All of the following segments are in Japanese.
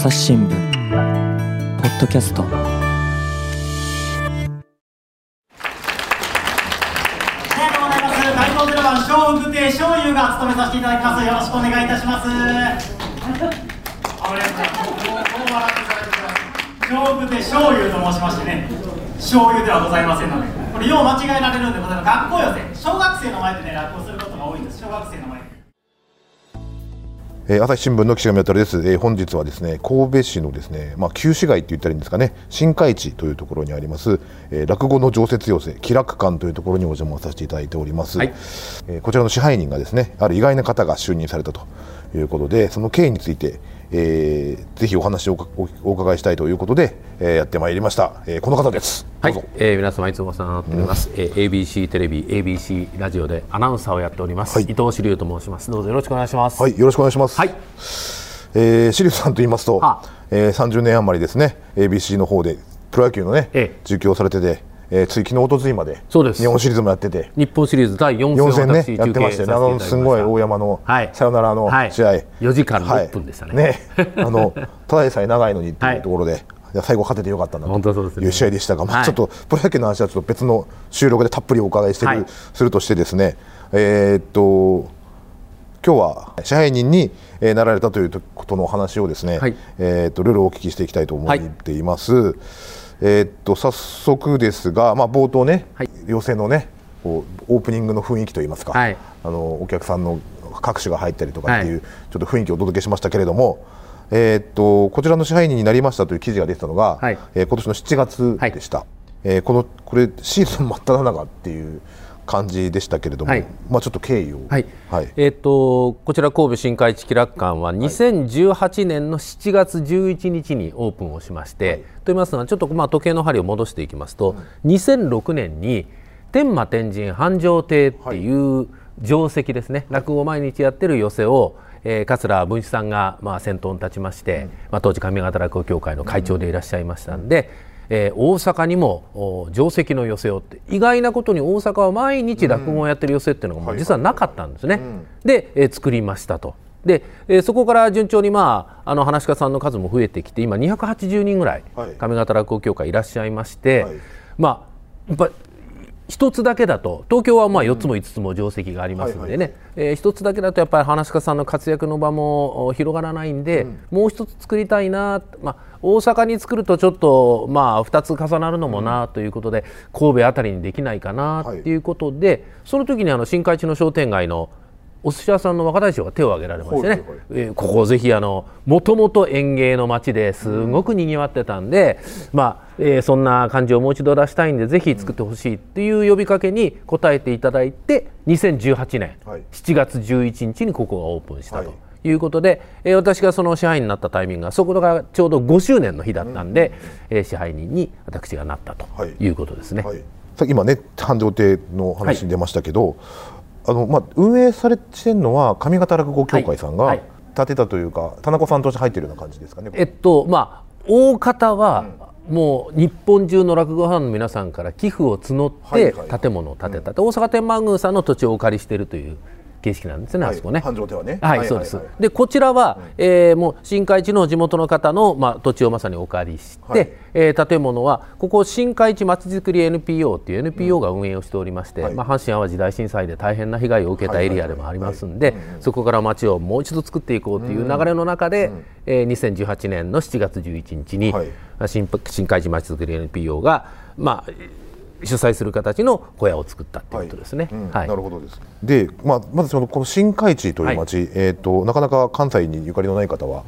朝日新聞。ポッドキャスト。ありが務めさせていただきます。よろしくお願いいたします。あれ、もう笑っていただいてください。小福亭醤油と申しましてね、醤油ではございませんので、これよう間違えられるんでございます。学校寄せ、小学生の前でね、落語す。ることが多いんです。小学生の前で。えー朝日新聞の岸上渉です、えー本日はですね神戸市のですね、まあ、旧市街って言ったらいいんですかね新海地というところにあります、えー落語の常設寄せ気楽館というところにお邪魔させていただいております、はい。えーこちらの支配人がですねある意外な方が就任されたということでその経緯について、えーぜひお話をおお伺いしたいということで、えーやってまいりました、えーこの方です。はい。えー、皆様いつもお世話になっております、えー ABC テレビ ABC ラジオでアナウンサーをやっております、はい。伊藤志龍と申します。どうぞよろしくお願いします。はい、よろしくお願いします。はい。えー、シリウスさんと言いますと、はえー、30年余りですね、ABC の方でプロ野球のね、ええ。実況をされてて、えー、つい昨日一昨日までそうです。日本シリーズもやってて、日本シリーズ第4戦4を戦ね私やってましたよね。あのすごい大山のはい。サヨナラのはい。試合、4時間6分でしたね。ね、あのただでさえ長いのにっていうところで。いや最後勝ててよかったなという試合でしたが、まあ、はい。ちょっとプロ野球の話はちょっと別の収録でたっぷりお伺いしてる、はい。するとしてですね、えーっと今日は支配人にえーなられたということのお話をですね、はい。えーっといろいろお聞きしていきたいと思っています。えーっと早速ですが、まあ冒頭ね、はい。寄席のねこうオープニングの雰囲気といいますか、はい。あのお客さんの各種が入ったりとかっていう、ちょっと雰囲気をお届けしましたけれども。えーっとこちらの支配人になりましたという記事が出てたのが、はい。えー今年の7月でした、えーこのこれシーズン真っ只中っていう感じでしたけれども、はい。まあちょっと経緯を。はい、はい。えー、とこちら神戸新海地気楽館は2018年の7月11日にオープンをしまして、と言いますのはちょっとまあ時計の針を戻していきますと、2006年に天満天神繁盛亭っていう定石ですね、落語を毎日やってる寄席を、えー、桂文枝さんがまあ先頭に立ちまして、まあ、当時上方落語協会の会長でいらっしゃいましたんで、えー大阪にもお定石の寄席をって意外なことに大阪は毎日落語をやってる寄席っていうのが実はなかったんですね。で、えー作りましたと。で、えーそこから順調に、まあ、あの話し家さんの数も増えてきて今280人ぐらい上方落語協会いらっしゃいまして、はいまあやっぱ一つだけだと東京はまあ4つも5つも定石がありますんでね、えー一つだけだとやっぱり話し家さんの活躍の場もお広がらないんで、もう一つ作りたいな、まあ、大阪に作るとちょっとまあ2つ重なるのもなということで、神戸あたりにできないかなっていうことで、その時にあの新海地の商店街のお寿司屋さんの若大将が手を挙げられましてね、はいはいえーここぜひあのもともと園芸の町ですごくにぎわってたんで、まあえーそんな感じをもう一度出したいんでぜひ作ってほしいっていう呼びかけに応えていただいて2018年はい。7月11日にここがオープンしたと。はい。いうことで、えー私がその支配人になったタイミングがそこがちょうど5周年の日だったんで、えー支配人に私がなったとはい。いうことですね。はい、さっき今ね繁盛亭の話に出ましたけど、あのまあ、運営されてるのは上方落語協会さんがはいはい建てたというか、田中さんとして入ってるような感じですかね。えっとまあ大方は、もう日本中の落語ファンの皆さんから寄付を募ってはいはい建物を建てた、で大阪天満宮さんの土地をお借りしているという形式なんですね、はい。あそこね。繁盛亭はね。はい、そうです。はい。で、こちらは、えーもう新海地の地元の方の、まあ、土地をまさにお借りして、はい。えー建物はここ新海地まちづくり NPO っていう NPO が運営をしておりまして、はい。まあ、阪神・淡路大震災で大変な被害を受けたエリアでもありますんで、そこから町をもう一度作っていこうという流れの中で、えー2018年の7月11日に、はい。新新海地まちづくり NPO が、まあ、主催する形の小屋を作ったっていうことですね。なるほどです。で、まあ、まずそのこの新海地という町、えっ、となかなか関西にゆかりのない方は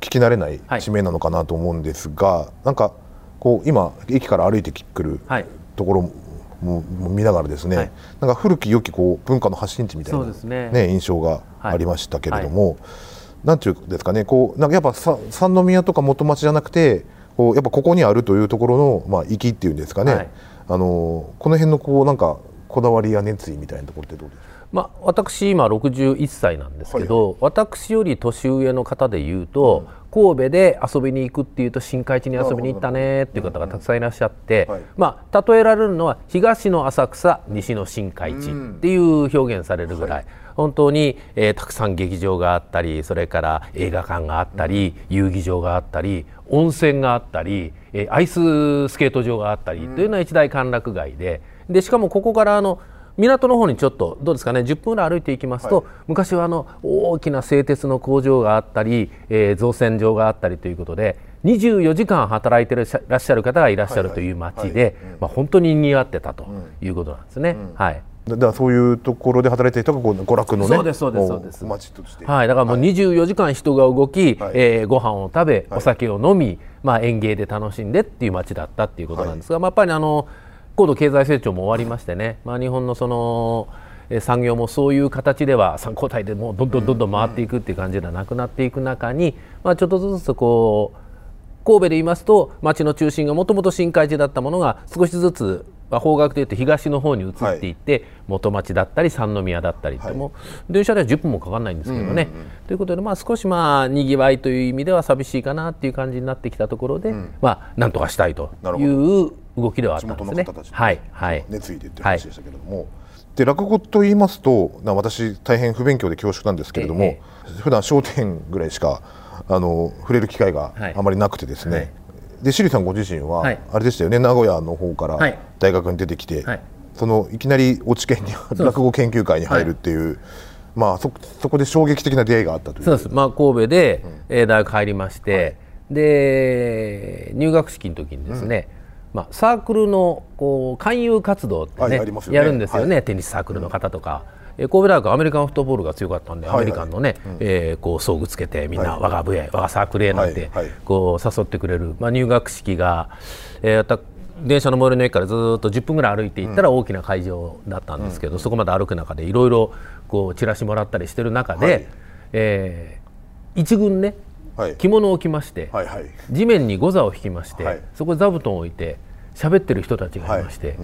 聞き慣れないはい。地名なのかなと思うんですが、なんかこう今駅から歩いてくるはい。ところもも見ながらですね、はい。なんか古き良きこう文化の発信地みたいなそうですね。印象がありましたけれども、なんていうんですかね、こうなんかやっぱさ三宮とか元町じゃなくて、こうやっぱここにあるというところのまあ粋っていうんですかね。あのこの辺のこうなんかこだわりや熱意みたいなところってどうですか？まあ、私今61歳なんですけど、私より年上の方でいうと、神戸で遊びに行くっていうと新海地に遊びに行ったねっていう方がたくさんいらっしゃって、はい。まあ、例えられるのは東の浅草西の新海地っていう表現されるぐらい、本当に、えーたくさん劇場があったりそれから映画館があったり、遊技場があったり温泉があったり、えーアイススケート場があったりというのは一大歓楽街で。でしかもここからあの港の方にちょっとどうですかね10分ぐらい歩いていきますと、はい。昔はあの大きな製鉄の工場があったり、えー造船場があったりということで24時間働いてらっしゃる方がいらっしゃるという町で、はい。はいまあ、本当に賑わってたということなんですね。はい。だだからそういうところで働いていたこう娯楽のねそうですそうですそうです。も町として。はい、だからもう24時間人が動き、はい。えーご飯を食べ、はい。お酒を飲み、まあ、園芸で楽しんでっていう街だったっていうことなんですが、まあ、やっぱりあの高度経済成長も終わりましてね、まあ、日本のそのえー産業もそういう形では3交代でもうどんどんどんどん回っていくっていう感じではなくなっていく中に、まあ、ちょっとずつこう神戸で言いますと町の中心がもともと新海地だったものが少しずつ、まあ、方角でいうと東の方に移っていって、元町だったり三宮だったりって、はい。もう電車では10分もかかんないんですけどね。ということで、まあ、少しまあにぎわいという意味では寂しいかなっていう感じになってきたところで、まあなんとかしたいという動きではあっ地たんですね。元の方たち。のはいはい。熱意でっていう話でしたけれども、で落語と言いますとな私大変不勉強で恐縮なんですけれども、え普段笑点ぐらいしかあの触れる機会がはい。あまりなくてですね、はい。でシリさんご自身は、はい。あれでしたよね名古屋の方からはい。大学に出てきて、はい。そのいきなり落研に落語研究会に入るっていう、まあそそこで衝撃的な出会いがあったという。そうです、まあ、神戸で、えー大学入りまして、で入学式の時にですね、まあ、サークルのこう勧誘活動ってね,、はいね。やるんですよね、はテニスサークルの方とか。えー神戸大学はアメリカンフットボールが強かったんで、はいはい。アメリカンのね、えーこう装具つけてみんなはい。我が部へ、我がサークルへなんて、はいはい。こう誘ってくれる、まあ、入学式が、えーた電車の最寄りの駅からずーっと10分ぐらい歩いていったら大きな会場だったんですけど、そこまで歩く中でいろいろこうチラシもらったりしてる中で、はい。えー一軍ねはい。着物を着まして、はいはい。地面にゴザを引きまして、はい。そこに座布団を置いて喋ってる人たちがいまして、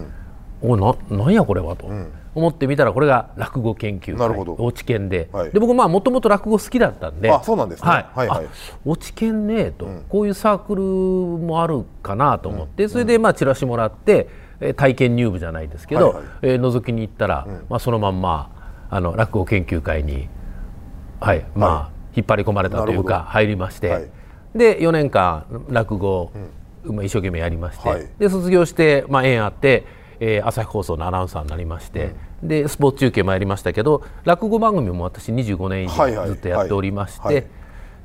おななんやこれはと。思ってみたらこれが落語研究会。なるほど。落ち研で,、はい。で僕まあもともと落語好きだったんで。あそうなんですね。はい。はいはい。あ落ち研ねと、こういうサークルもあるかなと思って、それでまあチラシもらって、えー体験入部じゃないですけど、はえー覗きに行ったら、まあ、そのまんまあの落語研究会に、はいまあ引っ張り込まれたというか入りまして、はい。で4年間落語を、まあ一生懸命やりまして、はい。で卒業して、まあ、縁あって、えー朝日放送のアナウンサーになりまして、でスポーツ中継もやりましたけど落語番組も私25年以上ずっとやっておりまして、はい。はい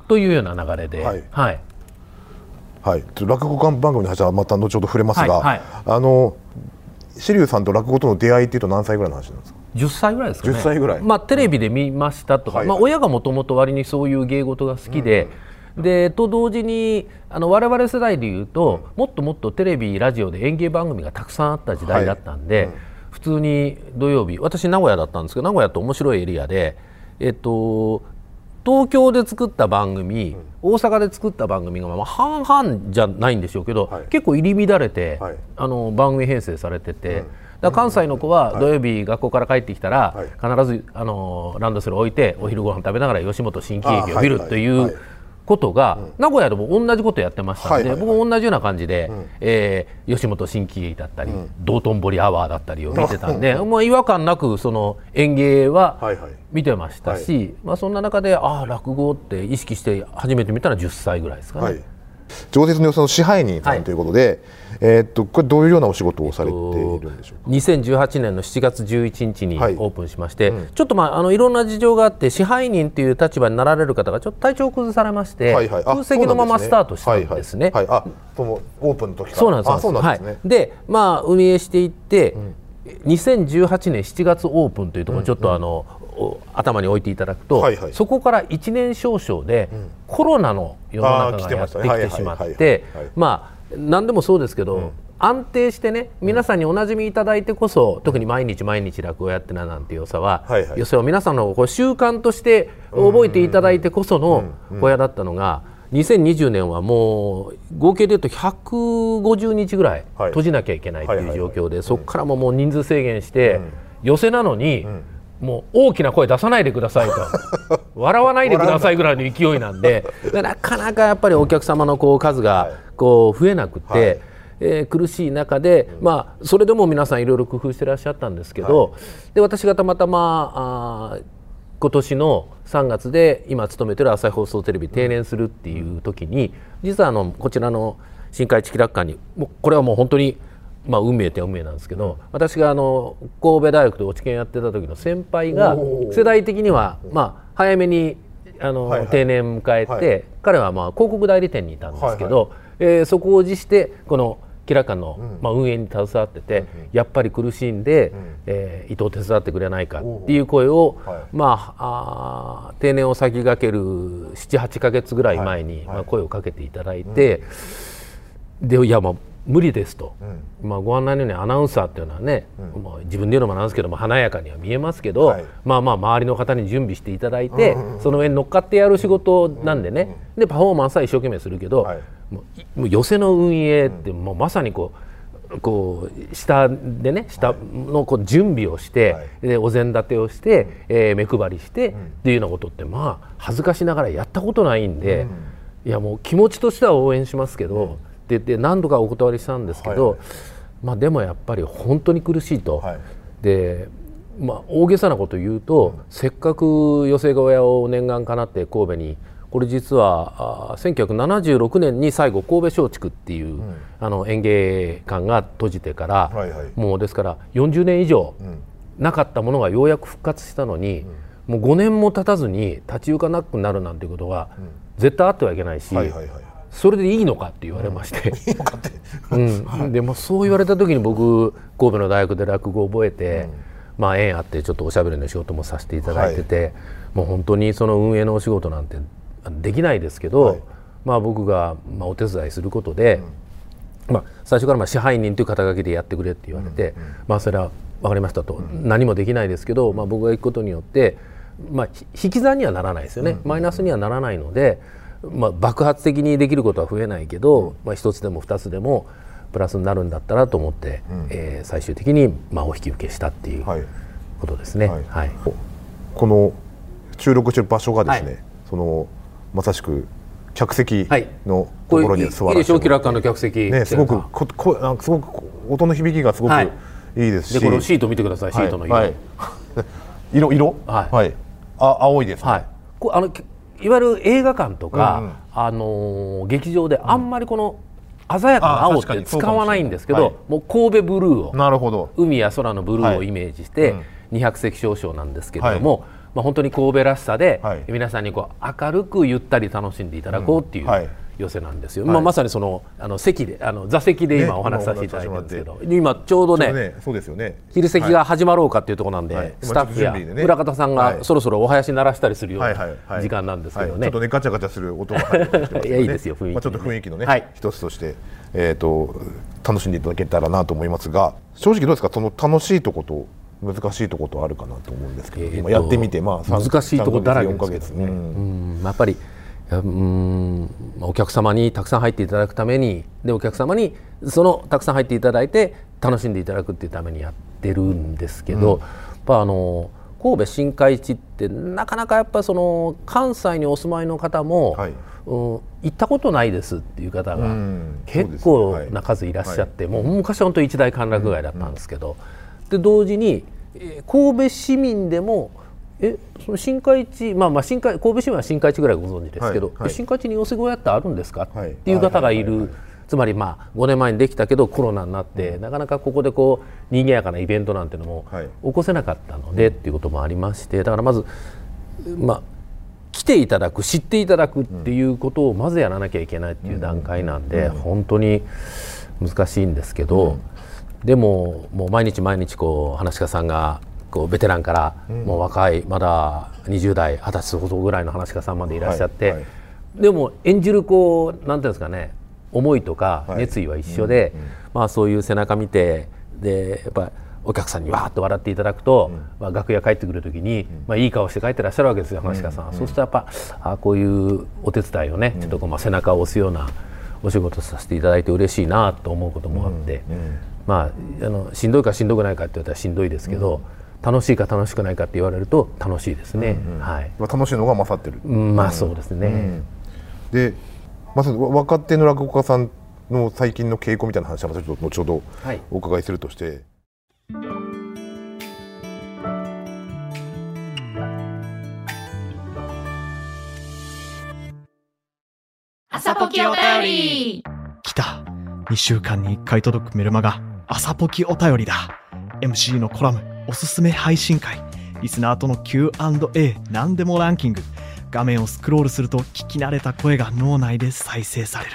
というような流れで、はい。はい。落語番組の話はまた後ほど触れますが、あの志龍さんと落語との出会いっていうと何歳ぐらいの話なんですか？10歳ぐらいですかね。10歳ぐらい。まあ、テレビで見ましたとか、はいまあ、親がもともと割にそういう芸事が好きで、でと同時にあの我々世代でいうと、もっともっとテレビラジオで演芸番組がたくさんあった時代だったんで、普通に土曜日私名古屋だったんですけど名古屋って面白いエリアでえっと東京で作った番組、大阪で作った番組がまあ半々じゃないんでしょうけど、はい。結構入り乱れて、はい。あの番組編成されてて、だから関西の子は土曜日学校から帰ってきたら、はい。必ずあのランドセル置いてお昼ご飯食べながら吉本新喜劇を見るといはいはいうことが、名古屋でも同じことやってましたんで、僕も同じような感じで、えー吉本新喜劇だったり、道頓堀アワーだったりを 見てたんで、まあ、違和感なくその演芸は見てましたし、まあ、そんな中でああ落語って意識して初めて見たのは10歳ぐらいですかね。はい常設のその支配人さはい。んということで、えーっとこれどういうようなお仕事をされているんでしょうか？2018年の7月11日にオはい。ープンしまして、ちょっとまああのいろんな事情があって支配人という立場になられる方がちょっと体調を崩されまして、はいはい。あ空席のままスタートしたんですね。はいはいはい。あそのオープンの時から？そうなんです。ね、はい、でまあ運営していって、2018年7月オープンというところにちょっとあの、お頭に置いていただくと、はいはい。そこから1年少々で、コロナの世の中がやって来てましたね。きてしまってまあ何でもそうですけど、安定してね皆さんにおなじみいただいてこそ、特に毎日毎日落語やってななんて良さは、はいはい。良さは皆さんのこう習慣として覚えていただいてこその小屋だったのが、2020年はもう合計でいうと150日ぐらいはい。閉じなきゃいけないという状況で、そこからももう人数制限して、寄せなのに、もう大きな声出さないでくださいと。笑わないでくださいぐらいの勢いなんで。なかなかやっぱりお客様のこう数がこう増えなくて、はい、えー、苦しい中で、まあ、それでも皆さんいろいろ工夫してらっしゃったんですけど、はい、で私がたまたまあ今年の3月で今勤めてる朝日放送テレビ定年するっていう時に実はあのこちらの新海地気楽館にもうこれはもう本当にまあ、運命って運命なんですけど、私があの神戸大学で落ち研やってた時の先輩が世代的にはまあ早めにあの、はいはい、定年迎えて、はい、彼はまあ広告代理店にいたんですけど、はいはい、えー、そこを辞してこのキラカの、まあ、運営に携わってて、うん、やっぱり苦しんで、うん、えー、伊藤手伝ってくれないかっていう声を、はい、まああ定年を先駆ける78か月ぐらい前に、はい、まあ、声をかけていただいて、うん、でいやまあ無理ですと、うん、まあ、ご案内のようにアナウンサーっていうのはね、うん、まあ、自分で言うのもなんですけども華やかには見えますけど、はい、まあまあ周りの方に準備していただいて、うん、その上に乗っかってやる仕事なんでね、でパフォーマンスは一生懸命するけど、はい、もう寄せの運営ってもうまさにこうこう下でね下のこう準備をして、はい、でお膳立てをして、うん、えー、目配りして、っていうようなことってまあ恥ずかしながらやったことないんで、いやもう気持ちとしては応援しますけど。って言って何度かお断りしたんですけど、はい、まあ、でもやっぱり本当に苦しいと。はい、でまあ、大げさなこと言うと、うん、せっかく寄席小屋を念願かなって神戸にこれ実はあ1976年に最後神戸松竹っていう、うん、あの演芸館が閉じてから、はいはい、もうですから40年以上なかったものがようやく復活したのに、うん、もう5年も経たずに立ち行かなくなるなんていうことは絶対あってはいけないし、はいはいはいそれでいいのかって言われまして、うん、でもそう言われた時に僕神戸の大学で落語を覚えて、うん、まあ縁あってちょっとおしゃべりの仕事もさせていただいてて、はい、もう本当にその運営のお仕事なんてできないですけど、はい、まあ僕がまあお手伝いすることで、うん、まあ最初からまあ支配人という肩書きでやってくれって言われて、まあそれは分かりましたと、何もできないですけど、まあ僕が行くことによってまあ引き算にはならないですよね、マイナスにはならないので。まあ、爆発的にできることは増えないけど、まあ、1つでも2つでもプラスになるんだったらと思って、うん、えー、最終的にまあお引き受けしたっていうことですね。はい、はい、この収録してる場所がですね、はい、そのまさしく客席のところに座らせて、はい、楽観の客席ねすごくここなんかすごく音の響きがすごくい。いですし、でこのシート見てくださいシートの色、はい、色色？はい、はい、あ青いです、ね、はい。こあのいわゆる映画館とか、うんうん、あの劇場であんまりこの鮮やかな青って使わないんですけど、はい、もう神戸ブルーをなるほど。海や空のブルーをイメージして、はい、200席少々なんですけれども、はい、まあ、本当に神戸らしさで、皆さんにこう明るくゆったり楽しんでいただこうっていう、寄せなんですよ、はい、まあ、まさにそのあの席であの座席で今お話しさせていただいてるんですけど、ね、今ちょうどね、ね、そうですよね。昼席が始まろうかっていうところなんで、はい、スタッフや裏方さんがそろそろお囃子鳴らしたりするような時間なんですけどね、ちょっとねガチャガチャする音が入ってますけど、ね、いやいいですよ雰囲気、ね、まあ、ちょっと雰囲気のね、一つとして、えーと、楽しんでいただけたらなと思いますが正直どうですか？その楽しいとこと難しいとことあるかなと思うんですけど、えー、今やってみてまあ難しいとこだらけですね、うん、やっぱりうんお客様にたくさん入っていただくためにでお客様にそのたくさん入っていただいて楽しんでいただくっていうためにやってるんですけど、うん、やっぱあの神戸新海地ってなかなかやっぱその関西にお住まいの方も、はい、うん、行ったことないですっていう方が結構な数いらっしゃって、はい、もう昔は本当一大歓楽街だったんですけど、で同時に神戸市民でもえその新海地、まあ、まあ新海神戸市民は新海地ぐらいご存知ですけど、はいはい、新海地に寄せ小屋ってあるんですか、はい、っていう方がいる、つまりまあ5年前にできたけどコロナになって、うん、なかなかここでこう賑やかなイベントなんてのも起こせなかったので、っていうこともありましてだからまず、まあ、来ていただく知っていただくっていうことをまずやらなきゃいけないっていう段階なんで、本当に難しいんですけど、でももう毎日毎日こう話し家さんがこうベテランから、もう若いまだ20代二十歳ほどぐらいの話し家さんまでいらっしゃって、はいはい、でも演じるこうなんていうんですかね思いとか熱意は一緒で、まあ、そういう背中見てでやっぱお客さんにわーっと笑っていただくと、まあ、楽屋帰ってくる時に、まあ、いい顔して帰ってらっしゃるわけですよ話し家さん、そうするとやっぱあこういうお手伝いをね、ちょっとこうまあ背中を押すようなお仕事させていただいて嬉しいなと思うこともあって、まああのしんどいかしんどくないかって言ったらしんどいですけど、楽しいか楽しくないかって言われると楽しいですね、はい。まあ楽しいのが勝ってる、うん。まあそうですね、でまず若手の落語家さんの最近の傾向みたいな話はまたちょっと後ほどはい。お伺いするとして、朝ポキお便り。来た。2週間に1回届くメルマガ朝ポキお便りだ。MC のコラムおすすめ配信会。リスナーとの Q&A 何でもランキング。画面をスクロールすると聞き慣れた声が脳内で再生される。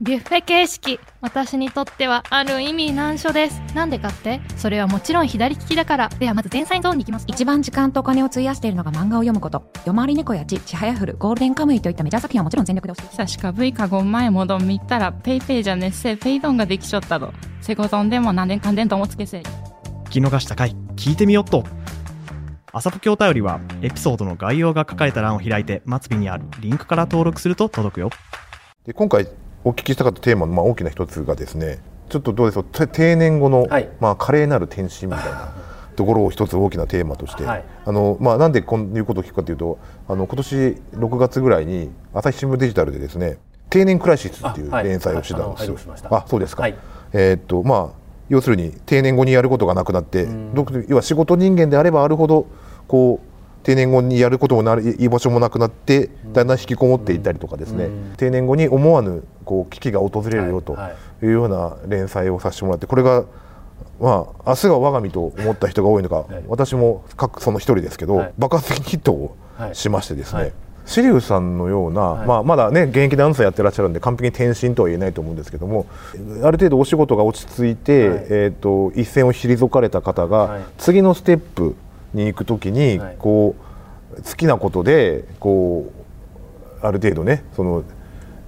ビュッフェ形式私にとってはある意味難所です。なんでかって？それはもちろん左利きだから。ではまず前菜ゾーンに行きます。一番時間とお金を費やしているのが漫画を読むこと。夜回り猫やちちはやふるゴールデンカムイといったメジャー作品はもちろん全力で押し。て久しか V か5前もどん見たらペイペイじゃねっせペイドンができちょったどセコドンでも何年かんでんともつけせ聞き逃した回聞いてみよっと。朝ポキお便りはエピソードの概要が書かれた欄を開いて末尾にあるリンクから登録すると届くよ。で今回お聞きしたかったテーマのまあ大きな一つがですねちょっとどうでしょうて定年後の、はい。まあ、華麗なる転身みたいな ところを一つ大きなテーマとして、はい。あのまあ、なんでこういうことを聞くかというとあの今年6月ぐらいに朝日新聞デジタルでですね定年クライシスっていう連載をしてたんですよ。はいあそうですか、はい。えーっとまあ要するに定年後にやることがなくなってど要は仕事人間であればあるほどこう定年後にやることもなる居場所もなくなってだんだん引きこもっていったりとかですね、定年後に思わぬこう危機が訪れるよとはいい。うような連載をさせてもらってこれがまあ明日が我が身と思った人が多いのか、私も各その一人ですけど、はい。爆発的ヒットをはい。しましてですね、はいシリウスさんのような、い。まあ、まだね現役でアナウンサーやってらっしゃるんで完璧に転身とは言えないと思う。んですけどもある程度お仕事が落ち着いて、はい。えー、と一線を退かれた方が、はい。次のステップに行くときに、はい。こう好きなことでこうある程度ねその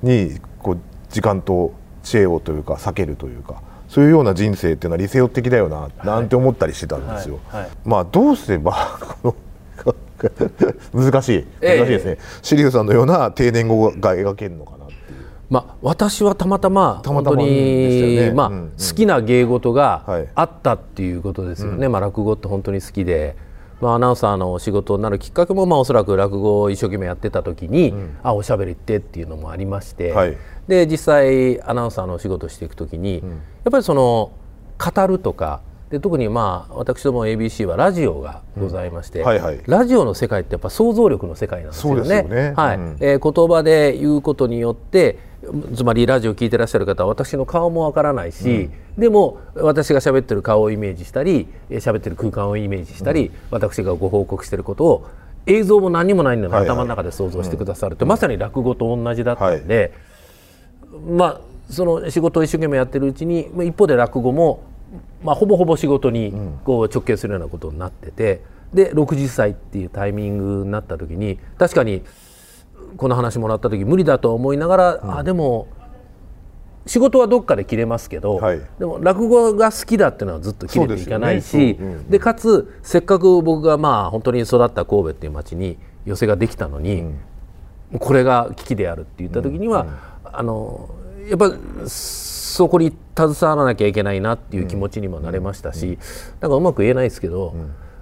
にこう時間と知恵をというか避けるというかそういうような人生っていうのは理性的だよな、なんて思ったりしてたんですよ。まあどうすれば この 難しい。ええ。難しいですね、シリウさんのような定年後が描けるのかなまあ、私はたまたまたまたま本当に、まあ好きな芸事はい。があったっていうことですよね、まあ、落語って本当に好きで、まあ、アナウンサーの仕事になるきっかけも、まあ、おそらく落語を一生懸命やってた時に、あおしゃべりってっていうのもありまして、はい。で実際アナウンサーのお仕事をしていく時に、やっぱりその語るとかで特にまあ私ども ABC はラジオがございまして、はいはい。ラジオの世界ってやっぱ想像力の世界なんですよね。よね。はい。うん。えー言葉で言うことによってつまりラジオを聞いてらっしゃる方は私の顔もわからないし、でも私が喋ってる顔をイメージしたりえー喋ってる空間をイメージしたり、私がご報告してることを映像も何もないのにはいはい。頭の中で想像してくださるって、まさに落語と同じだったんで、まあその仕事を一生懸命やってるうちにまあ一方で落語も、まあ、ほぼほぼ仕事にこう直結するようなことになっててで60歳っていうタイミングになった時に確かにこの話もらった時無理だと思いながら、あでも仕事はどっかで切れますけど、はい。でも落語が好きだっていうのはずっと切れていかないしでね。そううん。でかつせっかく僕がまあ本当に育った神戸っていう町に寄せができたのに、これが危機であるって言った時には、あのやっぱそこに携わらなきゃいけないなっていう気持ちにもなれましたし、なんかうまく言えないですけど、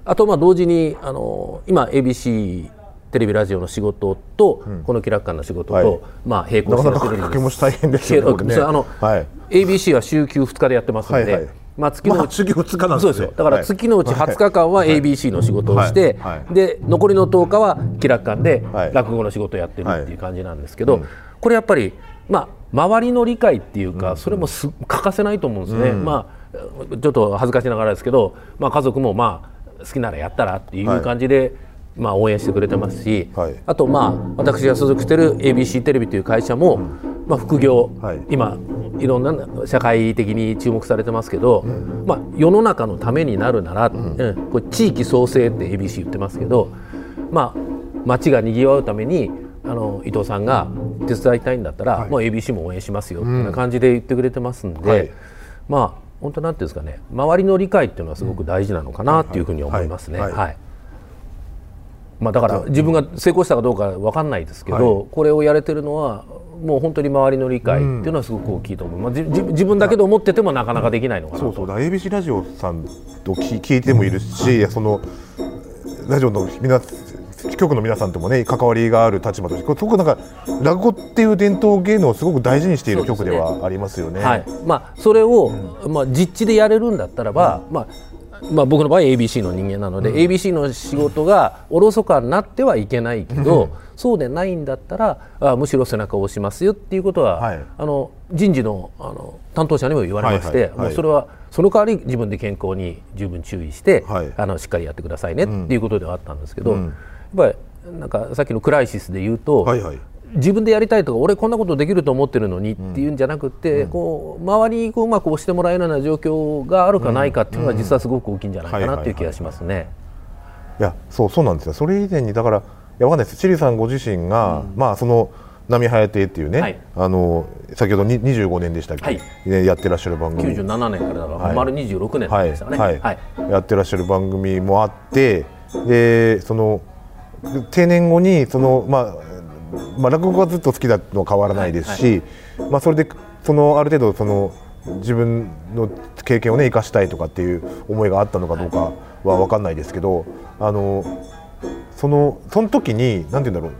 あとまあ同時にあの今 ABC テレビラジオの仕事と、この気楽館の仕事と、はい。まあ並行なかなかしてやってるんです掛け持ち大変ですよねあの、はい。ABC は週休2日でやってますので、まあ月のうちまあ月2日なんですよ。だから月のうち20日間は ABC の仕事をして、で残りの10日は気楽館ではい。落語の仕事をやってるっていう感じなんですけど、これやっぱりまあ周りの理解っていうか、それもす欠かせないと思うんですね、まあちょっと恥ずかしながらですけど、まあ、家族もまあ好きならやったらっていう感じで、まあ、応援してくれてますし、はい。あとまあ私が所属してる ABC テレビという会社も、まあ、副業、はい。今いろんな社会的に注目されてますけど、まあ、世の中のためになるなら、うん。これ地域創生って ABC 言ってますけど、まあ、街がにぎわうためにあの伊藤さんが手伝いたいんだったら、もう ABC も応援しますよっていうような感じで言ってくれてますんで、はい。まあ本当なんていうんですかね周りの理解っていうのはすごく大事なのかなっていうふうに思いますね。はい。はい。はい。まあ、だから自分が成功したかどうかわかんないですけど、これをやれてるのはもう本当に周りの理解っていうのはすごく大きいと思う、まあ、じ自自分だけで思っててもなかなかできないのかなと、そうそう。だ ABC ラジオさんと聞聞いてもいるし、そのラジオの皆局の皆さんともね関わりがある立場としてこれすごくなんか落語っていう伝統芸能をすごく大事にしている局ではありますよね。はい。まあ、それを、まあ、実地でやれるんだったらば、まあまあ、僕の場合 ABC の人間なので、ABC の仕事がおろそかになってはいけないけど、そうでないんだったらあむしろ背中を押しますよっていうことは、はい。あの人事のあの担当者にも言われまして、はいはいはい。もうそれはその代わり自分で健康に十分注意して、はい。あのしっかりやってくださいねっていうことではあったんですけど、うんやっぱりなんかさっきのクライシスで言うと、はいはい。自分でやりたいとか俺こんなことできると思ってるのにっていうんじゃなくて、こう周りにこううまく押してもらえるような状況があるかないかっていうのが実はすごく大きいんじゃないかなっていう気がしますね。いやそうそうなんですよ。それ以前にだからいやわかんないです。チリさんご自身が、まあその波早亭っていうね、はい。あの先ほどに25年でしたっけ、はい。ねやってらっしゃる番組。97年からだから、はい。丸26年はいでしたかね。はい。はい。やってらっしゃる番組もあってでその定年後にその、まあまあ、落語がずっと好きだのは変わらないですし、まあ、それでそのある程度その自分の経験をね生かしたいとかっていう思いがあったのかどうかは分かんないですけどあのそのその時に何て言うんだろう。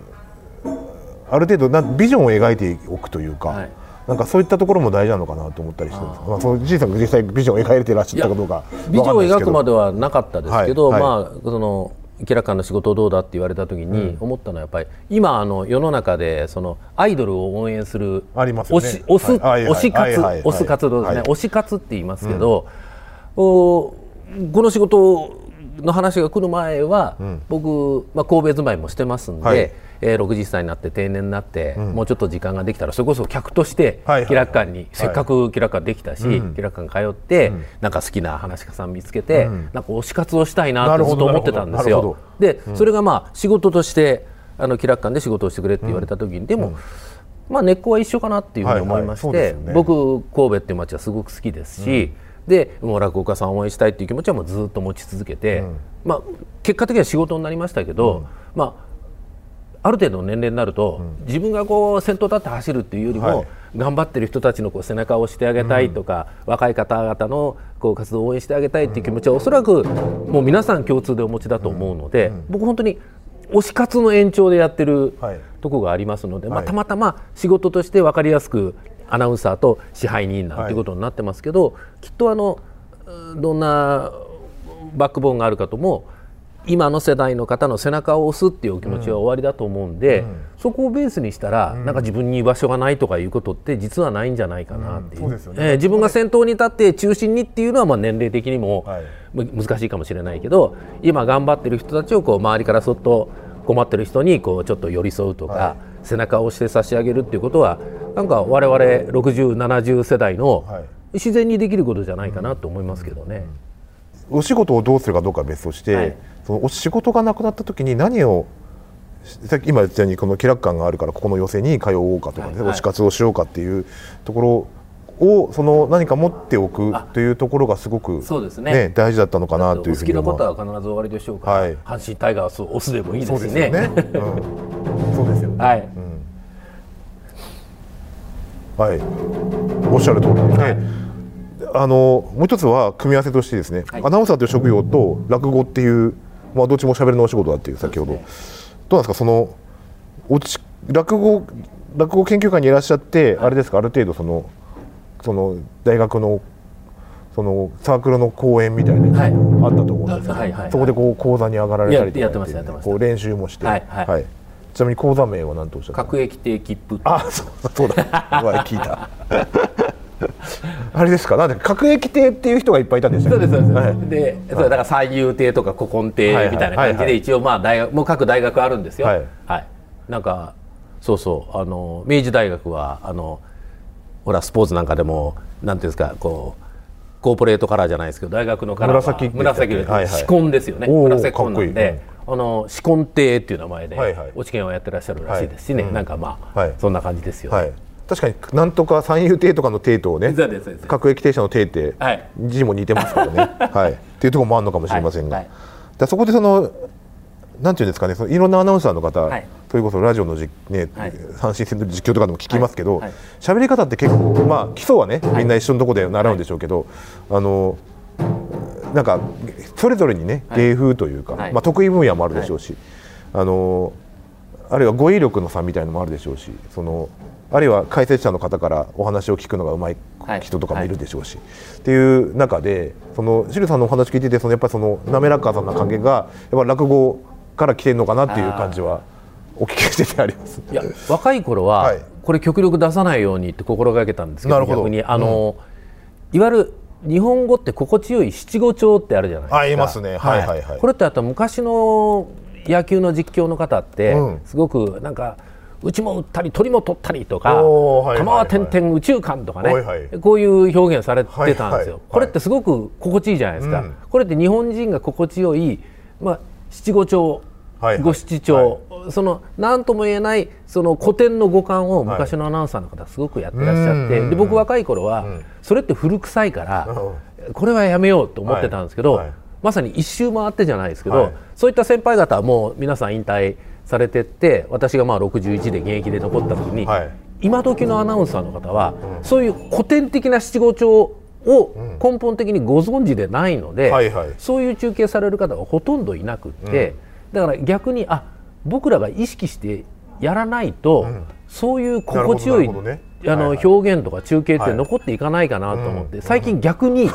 ある程度なビジョンを描いておくというか、はい。なんかそういったところも大事なのかなと思ったりしてるんです。まあ、そのじいさんが実際ビジョンを描いてらっしゃったかどうかビジョンを描くまでではなかったですけど、はいはい。まあそのキラカンの仕事どうだって言われた時に思ったのはやっぱり今あの世の中でそのアイドルを応援する推し推し活動ですね。はい。推し活って言いますけど、おこの仕事の話が来る前は、僕、まあ、神戸住まいもしてますんで、はいえー60歳になって定年になって、もうちょっと時間ができたらそれこそ客として気楽館に、せっかく気楽館できたし、気楽館通って、なんか好きな話家さん見つけて、なんか推し活をしたいなってずっと思ってたんですよ。で、それがまあ仕事としてあの気楽館で仕事をしてくれって言われた時に、でも、まあ根っこは一緒かなっていうふうに思いまして、はいはいね。僕神戸っていう街はすごく好きですし、でもう落語家さんを応援したいっていう気持ちはもうずっと持ち続けて、まあ結果的には仕事になりましたけど、まあある程度の年齢になると、自分がこう先頭立って走るっていうよりも、はい。頑張ってる人たちのこう背中を押してあげたいとか、若い方々のこう活動を応援してあげたいっていう気持ちはおそらくもう皆さん共通でお持ちだと思うので、僕本当に推し活の延長でやってるはい。とこがありますので、まあ、はいたまたま仕事として分かりやすくアナウンサーと支配人なんていうことになってますけど、きっとあのうんどんなバックボーンがあるかとも今の世代の方の背中を押すっていうお気持ちは終わりだと思うんで、そこをベースにしたら、なんか自分に居場所がないとかいうことって実はないんじゃないかなっていう,、うんね。えー自分が先頭に立って中心にっていうのはまあ年齢的にも難しいかもしれないけど今頑張ってる人たちをこう周りからそっと困ってる人にこうちょっと寄り添うとか、は背中を押して差し上げるっていうことはなんか我々6070世代のはい。自然にできることじゃないかなと思いますけどね。お仕事をどうするかどうかは別として、はい。そのお仕事がなくなった時に何をさっき今言ったようにこの気楽感があるからここの寄せに通おうかとか、ねはい。はい。推し活をしようかっていうところをその何か持っておくというところがすごく、そうですね。大事だったのかなというふうに思う。ことは必ず終わりでしょうから、はい。阪神タイガースを押すでもいいですしね。そうですよね。はい、はい、おっしゃる通りで、ねあのもう一つは組み合わせとしてですね、はい。アナウンサーという職業と落語っていう、まあ、どっちも喋りのお仕事だっていう先ほど、どうなんですか？そのおち落語落語研究会にいらっしゃって、あれですか？ある程度そのその大学のそのサークルの講演みたいなのがはい。あったと思うんですけど、はいそこでこう講座に上がられたりとかやってましたやってましたこう練習もして、はいはい。ちなみに講座名は何とおっしゃった各駅定切符あそうそうだ。はい聞いた あれですか？なんで各駅亭っていう人がいっぱいいたんでしたっけそうですそうです、はい。でそれだから三遊亭とか古今亭みたいな感じはいはいはい。はいで一応まあ大学もう各大学あるんですよ。はい。なんかそうそう。あの明治大学はあのほらスポーツなんかでもなんていうんですかこうコーポレートカラーじゃないですけど大学のカラーは紫紫です、はいはい。紫紺ですよね。紫紺なんであの紫紺亭っていう名前で、はいはい。落研をやってらっしゃるらしいですしね、はい。うん。なんかまあ、はい。そんな感じですよ、はい確かになんとか三遊亭とかの亭とね各駅停車の亭ってはい。字も似てますからね、はい、っていうところもあるのかもしれませんが、はい。はい。だそこでそのなんていうんですかねそのいろんなアナウンサーの方はい。それこそラジオのじ、ねはい。阪神戦の実況とかでも聞きますけど喋、り方って結構まあ基礎はねみんな一緒のところで習うんでしょうけど、あのなんかそれぞれにねはい。芸風というか、はい。まあ、得意分野もあるでしょうし、あのあるいは語彙力の差みたいのもあるでしょうしそのあるいは解説者の方からお話を聞くのがうまいはい人とかもいるでしょうし、っていう中でそのシルさんのお話聞いててそのやっぱりその滑らかさな関係がやっぱ落語から来てるのかなっていう感じはお聞きしててあります。いや若い頃は、はい。これ極力出さないようにって心がけたんですけどなるほど。逆にあの、い。わゆる日本語って心地よい七五調ってあるじゃないですか。あ言いますね。はいはいはい。これってあと昔の野球の実況の方って、うん。すごくなんかうちも打ったり鳥も取ったりとかはいはいはい。玉は点々宇宙観とかね、はいはい。こういう表現されてたんですよ、はい。はいはいこれってすごく心地いいじゃないですか、うん。これって日本人が心地よい、まあ、七五調はいはい。五七調、その何とも言えないその古典の語感を昔のアナウンサーの方すごくやってらっしゃって、うん。で僕若い頃は、ん。それって古臭いから、これはやめようと思ってたんですけど、はい。はい。まさに一周回ってじゃないですけど、はい。そういった先輩方はもう皆さん引退されてって私がまあ61で現役で残った時に、はい。今時のアナウンサーの方は、そういう古典的な七五調を根本的にご存知でないので、はいはい。そういう中継される方がほとんどいなくって、だから逆にあ僕らが意識してやらないと、そういう心地よい、ね。あのはいはい。表現とか中継って残っていかないかなと思って、最近逆に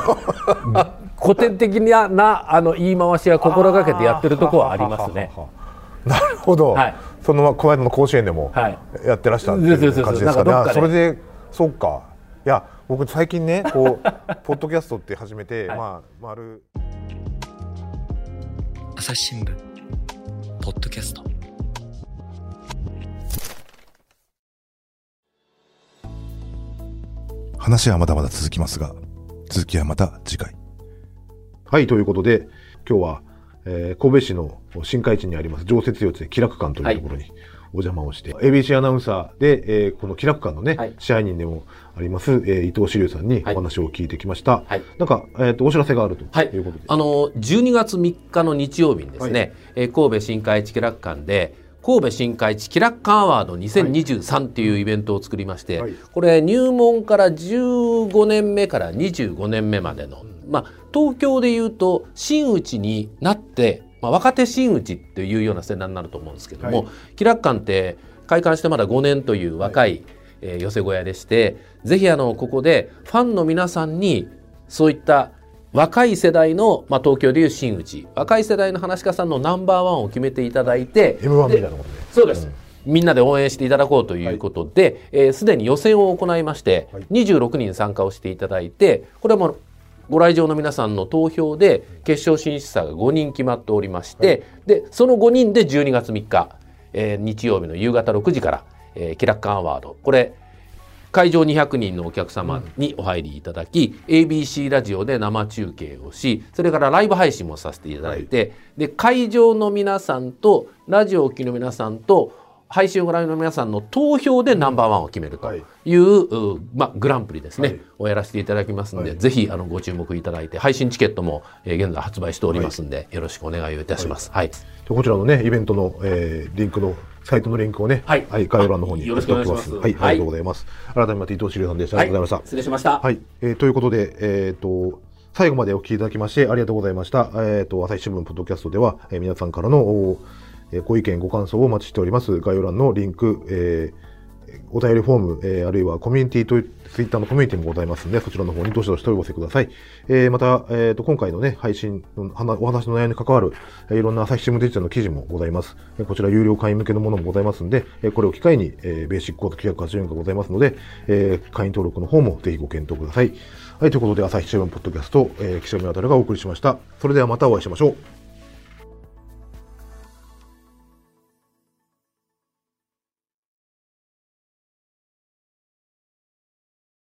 古典的ななあの言い回しは心がけてやってるところはありますね。なるほど、はい。そのままこの間の甲子園でもはい。やってらっしゃるっていう感じですかね。かそれでそうか。いや僕最近ねこう ポッドキャストって始めて、はい。まあ丸。朝日新聞。ポッドキャスト。話はまだまだ続きますが続きはまた次回。はいということで今日は、えー神戸市の新海地にあります常設幼稚園気楽館というところにお邪魔をして、ABC アナウンサーで、えーこの気楽館のね、はい。支配人でもあります、えー伊藤志龍さんにはい。お話を聞いてきました、はい。なんか、えー、とお知らせがあるとはい。いうことで、あの12月3日の日曜日にですね、はい。えー神戸新海地気楽館で神戸新海地気楽館アワード2023っていうイベントを作りまして、はい。これ入門から15年目から25年目までの、まあ、東京でいうと真打ちになって、まあ、若手真打ちっていうような世代になると思うんですけども、はい。気楽館って開館してまだ5年という若い、えー寄せ小屋でしてぜひあのここでファンの皆さんにそういった若い世代の、まあ、東京でいう真打ち若い世代の話し家さんのナンバーワンを決めていただいて M1 みたいでなことでそうです、みん。なで応援していただこうということで、えーすでに予選を行いまして、はい26人参加をしていただいてこれはもうご来場の皆さんの投票で決勝進出者が5人決まっておりまして、でその5人で12月3日、えー日曜日の夕方6時から、えー、キラッカンアワード。これ会場200人のお客様にお入りいただき、ABC ラジオで生中継をしそれからライブ配信もさせていただいて、で会場の皆さんとラジオをお聞きの皆さんと配信をご覧の皆さんの投票でナンバーワンを決めるという,う、まあ、グランプリですね、はい。をやらせていただきますので、はい。ぜひあのご注目いただいて配信チケットも、えー現在発売しておりますので、よろしくお願いをいたします。はい。こちらのねイベントの、えーリンクのサイトのリンクをね、はい。概要欄の方によろしくお願いします。はい、はい。ありがとうございます。改めまして伊藤志龍さんでした。ありがとうございました。失礼しました。はい、えーということで、えっ、と、最後までお聞きいただきましてありがとうございました。えっ、と、朝日新聞ポッドキャストでは、えー皆さんからの、おえご意見、ご感想をお待ちしております。概要欄のリンク、えーお便りフォーム、えーあるいはコミュニティと、ツイッターのコミュニティもございますので、そちらの方にどしどし問い合わせください。えーまた、えーと、今回のね、配信の、お話の内容に関わる、えーいろんな朝日新聞デジタルの記事もございます。えーこちら有料会員向けのものもございますので、えーこれを機会に、えーベーシックコード980円がございますので、えー会員登録の方もぜひご検討ください。はい、ということで、朝日新聞ポッドキャスト、えー、岸上渡がお送りしました。それではまたお会いしましょう。